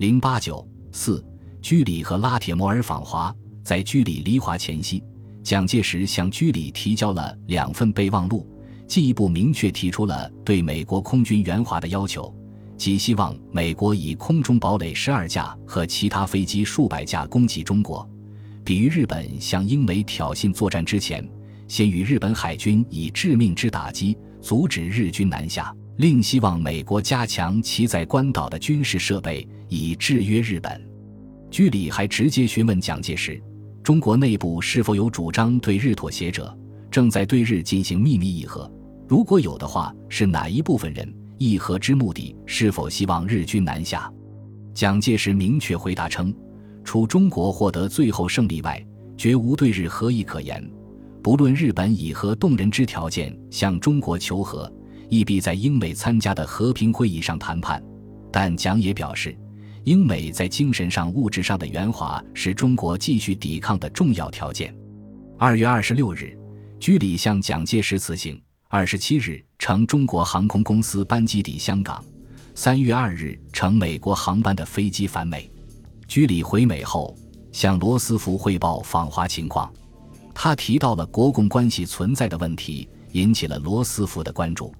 零八九四，居里和拉铁摩尔访华，在居里离华前夕，蒋介石向居里提交了两份备忘录，进一步明确提出了对美国空军援华的要求，即希望美国以空中堡垒十二架和其他飞机数百架攻击中国，比于日本向英美挑衅作战之前，先与日本海军以致命之打击阻止日军南下。另希望美国加强其在关岛的军事设备，以制约日本。居里还直接询问蒋介石：中国内部是否有主张对日妥协者，正在对日进行秘密议和？如果有的话，是哪一部分人？议和之目的是否希望日军南下？蒋介石明确回答称：除中国获得最后胜利外，绝无对日和议可言。不论日本以何动人之条件向中国求和。亦必在英美参加的和平会议上谈判，但蒋也表示，英美在精神上、物质上的圆滑是中国继续抵抗的重要条件。二月二十六日，居里向蒋介石辞行；二十七日，乘中国航空公司班机抵香港；三月二日，乘美国航班的飞机返美。居里回美后，向罗斯福汇报访华情况，他提到了国共关系存在的问题，引起了罗斯福的关注。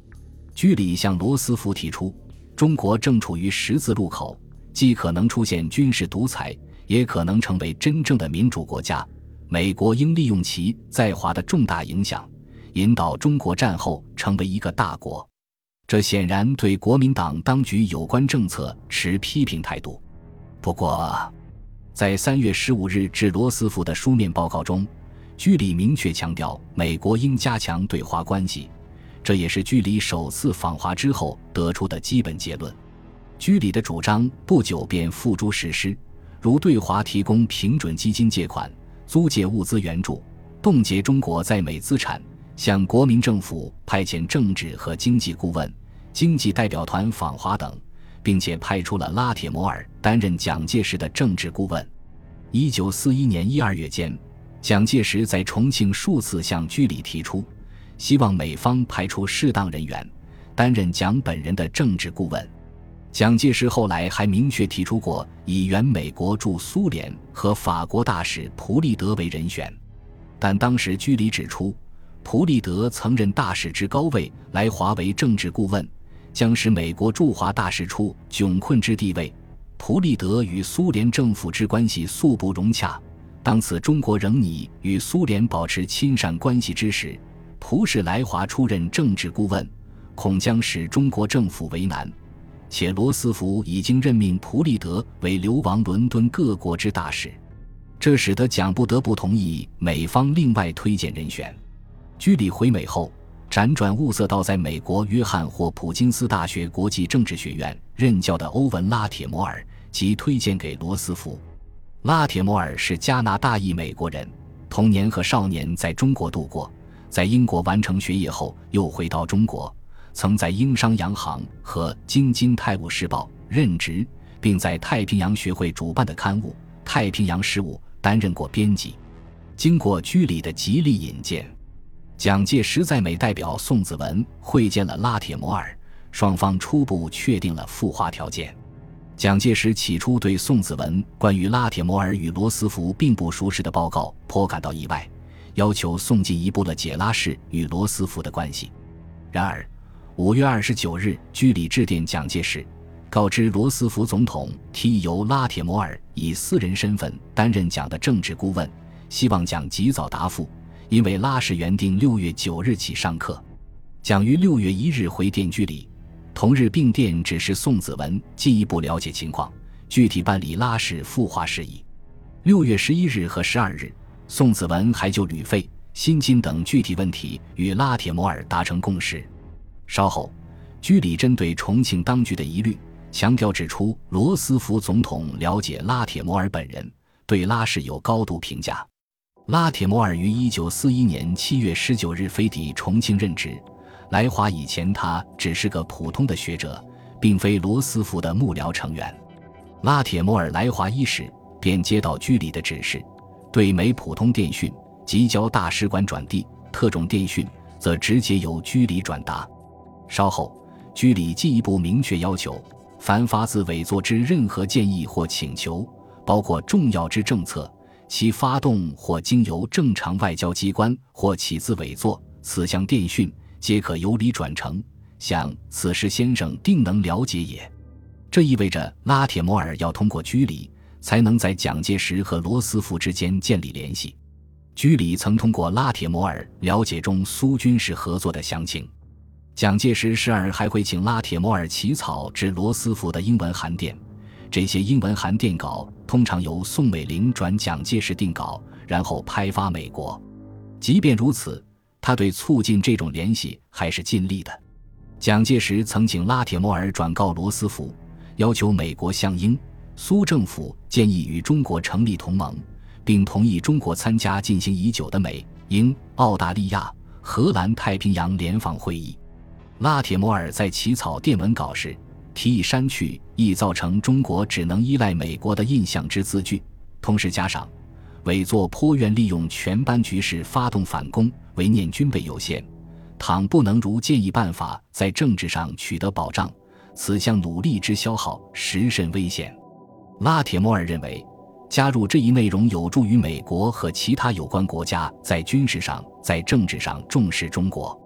居里向罗斯福提出，中国正处于十字路口，既可能出现军事独裁，也可能成为真正的民主国家。美国应利用其在华的重大影响，引导中国战后成为一个大国。这显然对国民党当局有关政策持批评态度。不过，在三月十五日致罗斯福的书面报告中，居里明确强调，美国应加强对华关系。这也是居里首次访华之后得出的基本结论。居里的主张不久便付诸实施，如对华提供平准基金借款、租借物资援助、冻结中国在美资产、向国民政府派遣政治和经济顾问、经济代表团访华等，并且派出了拉铁摩尔担任蒋介石的政治顾问。一九四一年一二月间，蒋介石在重庆数次向居里提出。希望美方派出适当人员，担任蒋本人的政治顾问。蒋介石后来还明确提出过以原美国驻苏联和法国大使普利德为人选，但当时居里指出，普利德曾任大使之高位，来华为政治顾问，将使美国驻华大使处窘困之地位。普利德与苏联政府之关系素不融洽，当此中国仍拟与苏联保持亲善关系之时。普使来华出任政治顾问，恐将使中国政府为难。且罗斯福已经任命普利德为流亡伦敦各国之大使，这使得蒋不得不同意美方另外推荐人选。居里回美后，辗转物色到在美国约翰霍普金斯大学国际政治学院任教的欧文拉铁摩尔，即推荐给罗斯福。拉铁摩尔是加拿大裔美国人，童年和少年在中国度过。在英国完成学业后，又回到中国，曾在英商洋行和京津泰晤士报任职，并在太平洋学会主办的刊物《太平洋事务》担任过编辑。经过居里的极力引荐，蒋介石在美代表宋子文会见了拉铁摩尔，双方初步确定了赴华条件。蒋介石起初对宋子文关于拉铁摩尔与罗斯福并不熟识的报告颇感到意外。要求送进一步了解拉氏与罗斯福的关系。然而，五月二十九日，居里致电蒋介石，告知罗斯福总统提议由拉铁摩尔以私人身份担任蒋的政治顾问，希望蒋及早答复，因为拉氏原定六月九日起上课。蒋于六月一日回电居里，同日并电指示宋子文进一步了解情况，具体办理拉氏赴华事宜。六月十一日和十二日。宋子文还就旅费、薪金等具体问题与拉铁摩尔达成共识。稍后，居里针对重庆当局的疑虑，强调指出，罗斯福总统了解拉铁摩尔本人，对拉氏有高度评价。拉铁摩尔于一九四一年七月十九日飞抵重庆任职。来华以前，他只是个普通的学者，并非罗斯福的幕僚成员。拉铁摩尔来华伊始，便接到居里的指示。对美普通电讯即交大使馆转递，特种电讯则直接由居里转达。稍后，居里进一步明确要求，凡发自委座之任何建议或请求，包括重要之政策，其发动或经由正常外交机关或起自委座，此项电讯皆可由里转呈。想此时先生定能了解也。这意味着拉铁摩尔要通过居里，才能在蒋介石和罗斯福之间建立联系。居里曾通过拉铁摩尔了解中苏军事合作的详情。蒋介石时而还会请拉铁摩尔起草致罗斯福的英文函电，这些英文函电稿通常由宋美龄转蒋介石定稿，然后拍发美国。即便如此，他对促进这种联系还是尽力的。蒋介石曾请拉铁摩尔转告罗斯福，要求美国向英苏政府建议与中国成立同盟，并同意中国参加进行已久的美英澳大利亚荷兰太平洋联防会议。拉铁摩尔在起草电文稿时，提议删去易造成中国只能依赖美国的印象之字句，同时加上委座颇愿利用全班局势发动反攻，唯念军备有限，倘不能如建议办法在政治上取得保障，此项努力之消耗实甚危险。拉铁摩尔认为，加入这一内容有助于美国和其他有关国家在军事上、在政治上重视中国。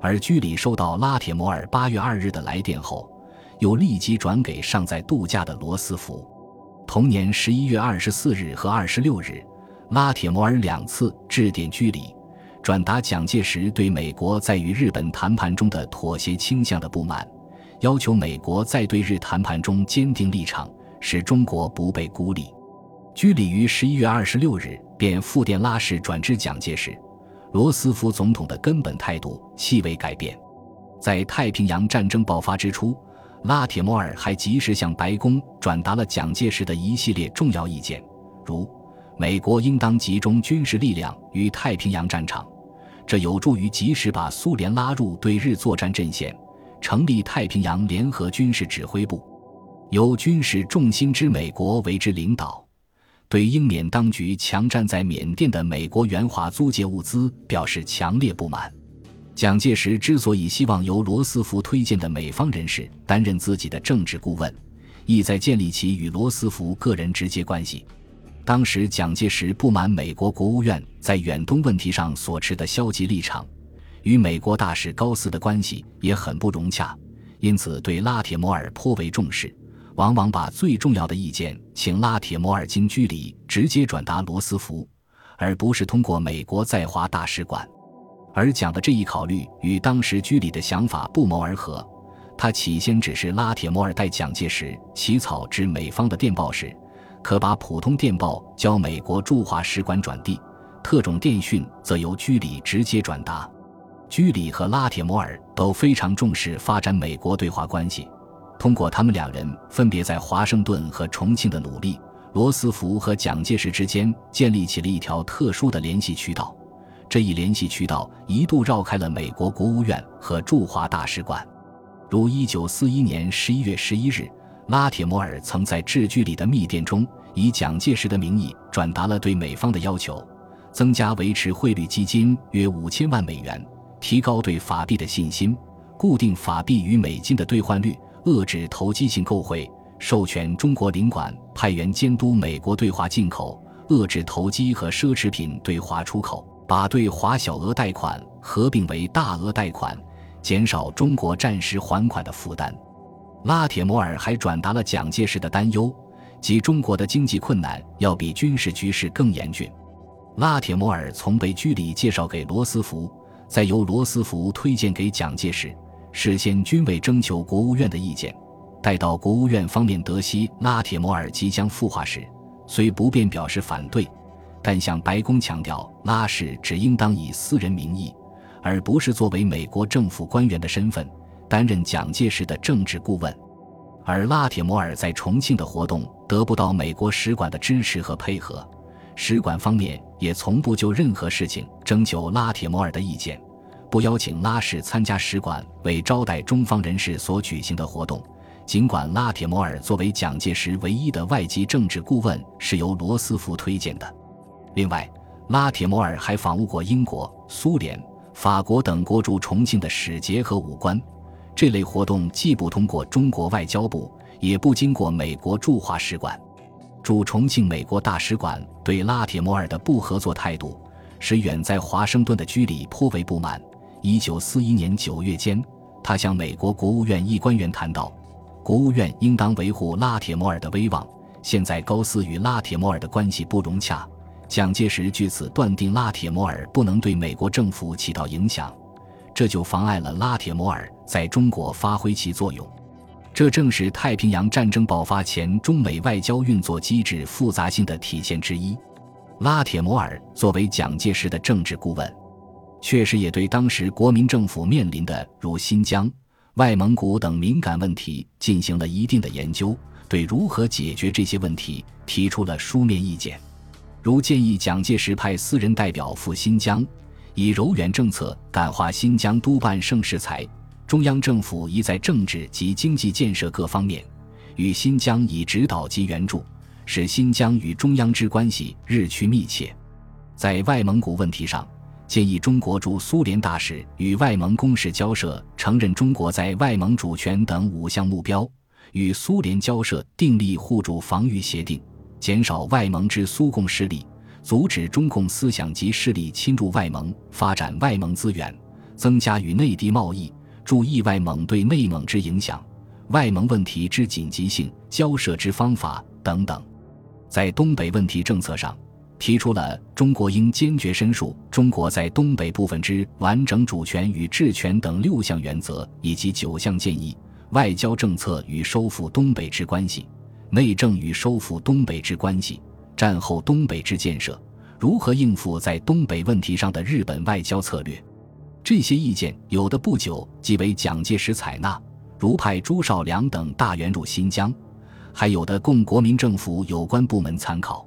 而居里收到拉铁摩尔八月二日的来电后，又立即转给尚在度假的罗斯福。同年十一月二十四日和二十六日，拉铁摩尔两次致电居里，转达蒋介石对美国在与日本谈判中的妥协倾向的不满，要求美国在对日谈判中坚定立场，使中国不被孤立。居里于十一月二十六日便复电拉氏转知蒋介石。罗斯福总统的根本态度细微改变，在太平洋战争爆发之初，拉铁摩尔还及时向白宫转达了蒋介石的一系列重要意见，如美国应当集中军事力量于太平洋战场，这有助于及时把苏联拉入对日作战阵线，成立太平洋联合军事指挥部，由军事重心之美国为之领导。对英缅当局强占在缅甸的美国援华租借物资表示强烈不满。蒋介石之所以希望由罗斯福推荐的美方人士担任自己的政治顾问，意在建立起与罗斯福个人直接关系。当时蒋介石不满美国国务院在远东问题上所持的消极立场，与美国大使高斯的关系也很不融洽，因此对拉铁摩尔颇为重视。往往把最重要的意见请拉铁摩尔经居里直接转达罗斯福，而不是通过美国在华大使馆。而蒋的这一考虑与当时居里的想法不谋而合。他起先只是拉铁摩尔代蒋介石起草至美方的电报时，可把普通电报交美国驻华使馆转递，特种电讯则由居里直接转达。居里和拉铁摩尔都非常重视发展美国对华关系。通过他们两人分别在华盛顿和重庆的努力，罗斯福和蒋介石之间建立起了一条特殊的联系渠道。这一联系渠道一度绕开了美国国务院和驻华大使馆。如1941年11月11日，拉铁摩尔曾在致居里的密电中，以蒋介石的名义转达了对美方的要求：增加维持汇率基金约五千万美元，提高对法币的信心，固定法币与美金的兑换率。遏制投机性购汇，授权中国领馆派员监督美国对华进口，遏制投机和奢侈品对华出口，把对华小额贷款合并为大额贷款，减少中国暂时还款的负担。拉铁摩尔还转达了蒋介石的担忧，即中国的经济困难要比军事局势更严峻。拉铁摩尔从被居里介绍给罗斯福，再由罗斯福推荐给蒋介石。事先均未征求国务院的意见，待到国务院方面得悉拉铁摩尔即将赴华时，虽不便表示反对，但向白宫强调拉氏只应当以私人名义，而不是作为美国政府官员的身份担任蒋介石的政治顾问。而拉铁摩尔在重庆的活动得不到美国使馆的支持和配合，使馆方面也从不就任何事情征求拉铁摩尔的意见。不邀请拉氏参加使馆为招待中方人士所举行的活动，尽管拉铁摩尔作为蒋介石唯一的外籍政治顾问是由罗斯福推荐的。另外，拉铁摩尔还访问过英国、苏联、法国等国驻重庆的使节和武官。这类活动既不通过中国外交部，也不经过美国驻华使馆。驻重庆美国大使馆对拉铁摩尔的不合作态度，使远在华盛顿的居里颇为不满。一九四一年九月间，他向美国国务院一官员谈到，国务院应当维护拉铁摩尔的威望。现在高斯与拉铁摩尔的关系不融洽，蒋介石据此断定拉铁摩尔不能对美国政府起到影响，这就妨碍了拉铁摩尔在中国发挥其作用。这正是太平洋战争爆发前中美外交运作机制复杂性的体现之一。拉铁摩尔作为蒋介石的政治顾问，确实也对当时国民政府面临的如新疆、外蒙古等敏感问题进行了一定的研究，对如何解决这些问题提出了书面意见，如建议蒋介石派私人代表赴新疆，以柔远政策感化新疆督办盛世才。中央政府宜在政治及经济建设各方面，与新疆以指导及援助，使新疆与中央之关系日趋密切。在外蒙古问题上，建议中国驻苏联大使与外蒙公使交涉，承认中国在外蒙主权等五项目标；与苏联交涉订立互助防御协定，减少外蒙之苏共势力，阻止中共思想及势力侵入外蒙，发展外蒙资源，增加与内地贸易。注意外蒙对内蒙之影响、外蒙问题之紧急性、交涉之方法等等，在东北问题政策上，提出了中国应坚决申述中国在东北部分之完整主权与治权等六项原则，以及九项建议：外交政策与收复东北之关系，内政与收复东北之关系，战后东北之建设，如何应付在东北问题上的日本外交策略。这些意见有的不久即为蒋介石采纳，如派朱绍良等大员入新疆；还有的供国民政府有关部门参考。